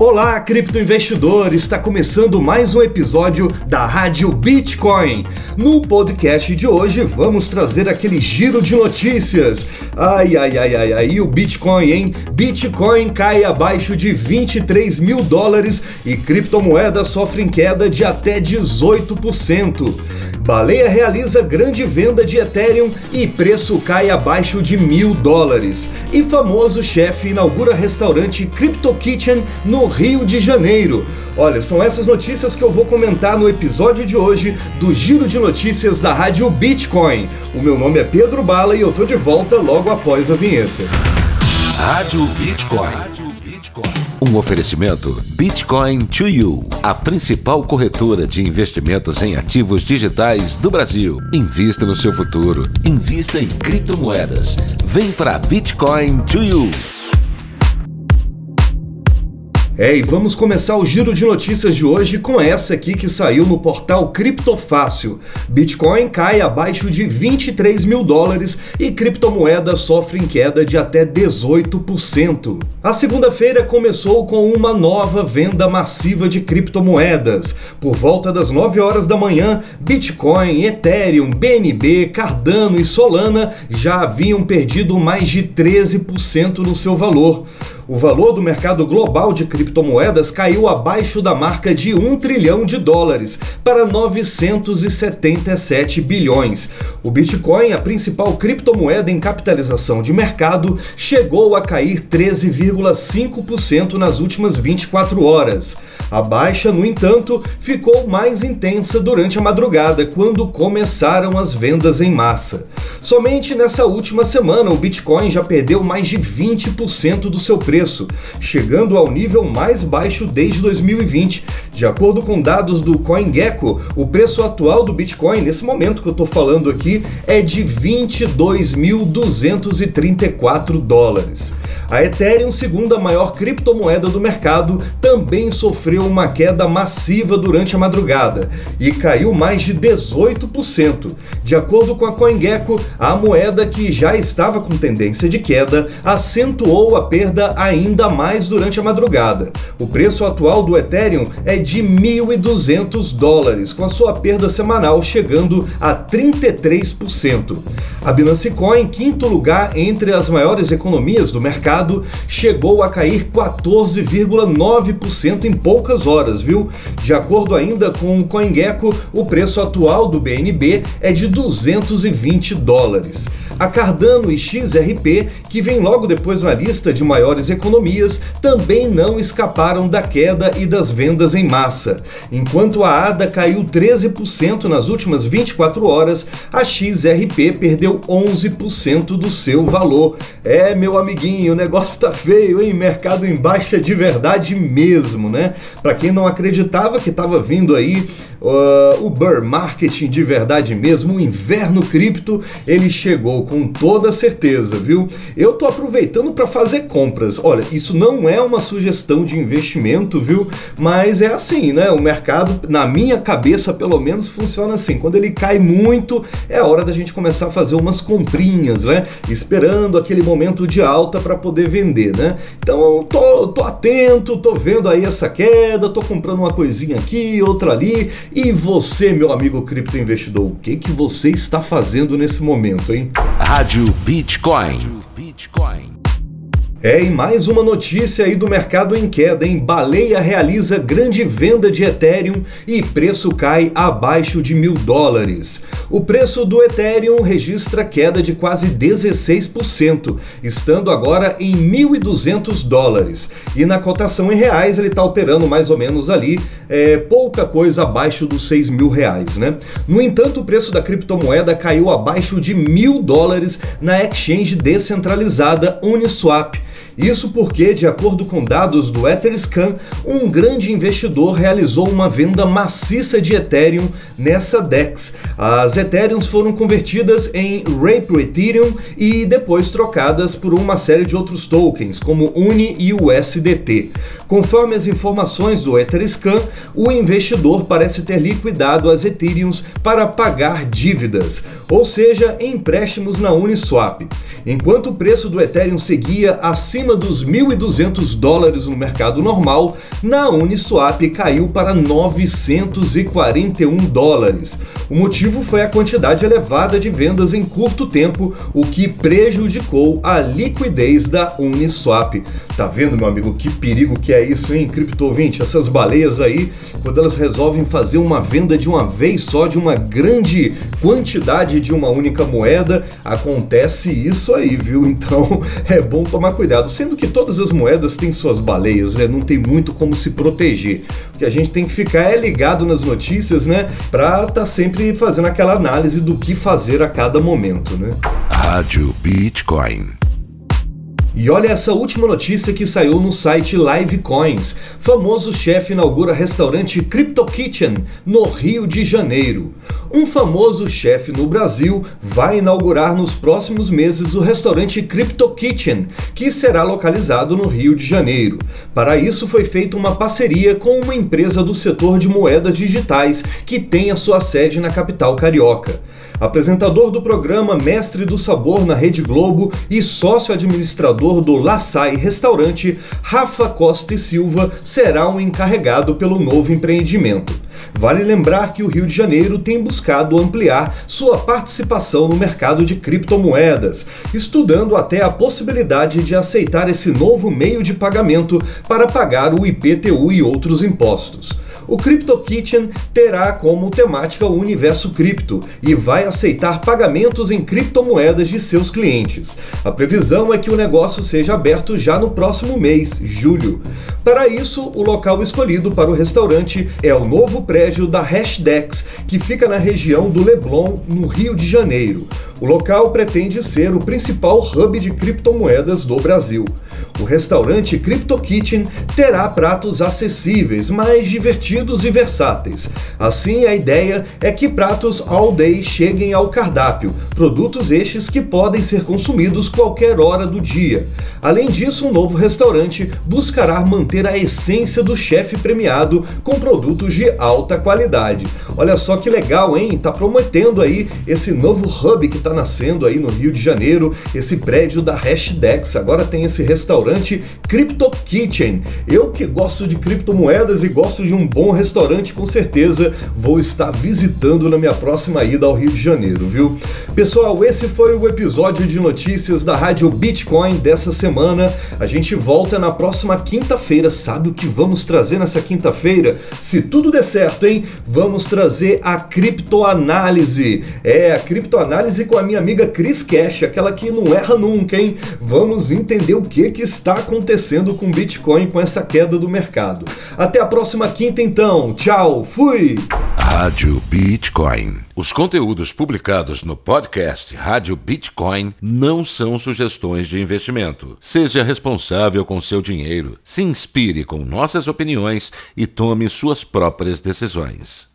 Olá, criptoinvestidor! Está começando mais um episódio da Rádio Bitcoin. No podcast de hoje vamos trazer aquele giro de notícias. Ai, ai, ai, ai, ai, o Bitcoin, hein? Bitcoin cai abaixo de 23 mil dólares e criptomoedas sofrem queda de até 18%. Baleia realiza grande venda de Ethereum e preço cai abaixo de mil dólares. E famoso chefe inaugura restaurante Crypto Kitchen no Rio de Janeiro. Olha, são essas notícias que eu vou comentar no episódio de hoje do Giro de Notícias da Rádio Bitcoin. O meu nome é Pedro Bala e eu tô de volta logo após a vinheta. Rádio Bitcoin. Um oferecimento Bitcoin to You, a principal corretora de investimentos em ativos digitais do Brasil. Invista no seu futuro. Invista em criptomoedas. Vem para Bitcoin to You. É, e vamos começar o giro de notícias de hoje com essa aqui que saiu no portal Criptofácil. Bitcoin cai abaixo de 23 mil dólares e criptomoedas sofrem queda de até 18%. A segunda-feira começou com uma nova venda massiva de criptomoedas. Por volta das 9 horas da manhã, Bitcoin, Ethereum, BNB, Cardano e Solana já haviam perdido mais de 13% no seu valor. O valor do mercado global de criptomoedas caiu abaixo da marca de 1 trilhão de dólares para 977 bilhões. O Bitcoin, a principal criptomoeda em capitalização de mercado, chegou a cair 13,5% nas últimas 24 horas. A baixa, no entanto, ficou mais intensa durante a madrugada, quando começaram as vendas em massa. Somente nessa última semana, o Bitcoin já perdeu mais de 20% do seu preço preço, chegando ao nível mais baixo desde 2020. De acordo com dados do CoinGecko, o preço atual do Bitcoin, nesse momento que eu estou falando aqui, é de 22.234 dólares. A Ethereum, segunda maior criptomoeda do mercado, também sofreu uma queda massiva durante a madrugada e caiu mais de 18%. De acordo com a CoinGecko, a moeda que já estava com tendência de queda acentuou a perda ainda mais durante a madrugada. O preço atual do Ethereum é de 1.200 dólares, com a sua perda semanal chegando a 33%. A Binance Coin, quinto lugar entre as maiores economias do mercado, chegou a cair 14,9% em poucas horas, viu? De acordo ainda com o CoinGecko, o preço atual do BNB é de 220 dólares. A Cardano e XRP, que vem logo depois na lista de maiores economias, também não escaparam da queda e das vendas em massa. Enquanto a ADA caiu 13% nas últimas 24 horas, a XRP perdeu 11% do seu valor. É, meu amiguinho, o negócio tá feio, hein? Mercado em baixa de verdade mesmo, né? Para quem não acreditava que estava vindo aí uh, o bear marketing de verdade mesmo, o inverno cripto, ele chegou com toda certeza, viu? Eu tô aproveitando para fazer compras. Olha, isso não é uma sugestão de investimento, viu? Mas é assim, né? O mercado, na minha cabeça, pelo menos, funciona assim. Quando ele cai muito, é hora da gente começar a fazer umas comprinhas, né? Esperando aquele momento de alta para poder vender, né? Então, tô, tô atento, tô vendo aí essa queda, tô comprando uma coisinha aqui, outra ali e você, meu amigo criptoinvestidor, o que, que você está fazendo nesse momento, hein? Rádio Bitcoin. Bitcoin. É, e mais uma notícia aí do mercado em queda, hein? Baleia realiza grande venda de Ethereum e preço cai abaixo de mil dólares. O preço do Ethereum registra queda de quase 16%, estando agora em 1.200 dólares. E na cotação em reais ele está operando mais ou menos ali, é, pouca coisa abaixo dos 6 mil reais, né? No entanto, o preço da criptomoeda caiu abaixo de mil dólares na exchange descentralizada Uniswap Isso porque, de acordo com dados do Etherscan, um grande investidor realizou uma venda maciça de Ethereum nessa DEX. As Ethereums foram convertidas em Rape Ethereum e depois trocadas por uma série de outros tokens, como UNI e USDT. Conforme as informações do Etherscan, o investidor parece ter liquidado as Ethereums para pagar dívidas, ou seja, empréstimos na Uniswap. Enquanto o preço do Ethereum seguia acima dos 1.200 dólares no mercado normal, na Uniswap caiu para 941 dólares. O motivo foi a quantidade elevada de vendas em curto tempo, o que prejudicou a liquidez da Uniswap. Tá vendo, meu amigo, que perigo que é isso, hein, Cripto 20? Essas baleias aí, quando elas resolvem fazer uma venda de uma vez só de uma grande quantidade de uma única moeda, acontece isso aí, viu? Então é bom tomar cuidado. Sendo que todas as moedas têm suas baleias, né? Não tem muito como se proteger. O que a gente tem que ficar é ligado nas notícias, né? Pra tá sempre fazendo aquela análise do que fazer a cada momento, né? Rádio Bitcoin. E olha essa última notícia que saiu no site Livecoins. Famoso chefe inaugura restaurante Crypto Kitchen no Rio de Janeiro. Um famoso chefe no Brasil vai inaugurar nos próximos meses o restaurante Crypto Kitchen, que será localizado no Rio de Janeiro. Para isso foi feita uma parceria com uma empresa do setor de moedas digitais que tem a sua sede na capital carioca. Apresentador do programa Mestre do Sabor na Rede Globo e sócio administrador do Laçai Restaurante, Rafa Costa e Silva será o encarregado pelo novo empreendimento. Vale lembrar que o Rio de Janeiro tem buscado ampliar sua participação no mercado de criptomoedas, estudando até a possibilidade de aceitar esse novo meio de pagamento para pagar o IPTU e outros impostos. O Crypto Kitchen terá como temática o universo cripto e vai aceitar pagamentos em criptomoedas de seus clientes. A previsão é que o negócio seja aberto já no próximo mês, julho. Para isso, o local escolhido para o restaurante é o novo prédio da Hashdex, que fica na região do Leblon, no Rio de Janeiro. O local pretende ser o principal hub de criptomoedas do Brasil. O restaurante Crypto Kitchen terá pratos acessíveis, mais divertidos e versáteis. Assim, a ideia é que pratos all day cheguem ao cardápio, produtos estes que podem ser consumidos qualquer hora do dia. Além disso, o um novo restaurante buscará manter a essência do chefe premiado com produtos de alta qualidade. Olha só que legal, hein? Tá prometendo aí esse novo hub que está nascendo aí no Rio de Janeiro, esse prédio da Hashdex. Agora tem esse restaurante restaurante Crypto Kitchen. Eu que gosto de criptomoedas e gosto de um bom restaurante, com certeza vou estar visitando na minha próxima ida ao Rio de Janeiro, viu? Pessoal, esse foi o episódio de notícias da Rádio Bitcoin dessa semana. A gente volta na próxima quinta-feira. Sabe o que vamos trazer nessa quinta-feira? Se tudo der certo, hein? Vamos trazer a criptoanálise. É, a criptoanálise com a minha amiga Cris Cash, aquela que não erra nunca, hein? Vamos entender o que que está acontecendo com Bitcoin com essa queda do mercado. Até a próxima quinta então. Tchau, fui. Rádio Bitcoin. Os conteúdos publicados no podcast Rádio Bitcoin não são sugestões de investimento. Seja responsável com seu dinheiro, se inspire com nossas opiniões e tome suas próprias decisões.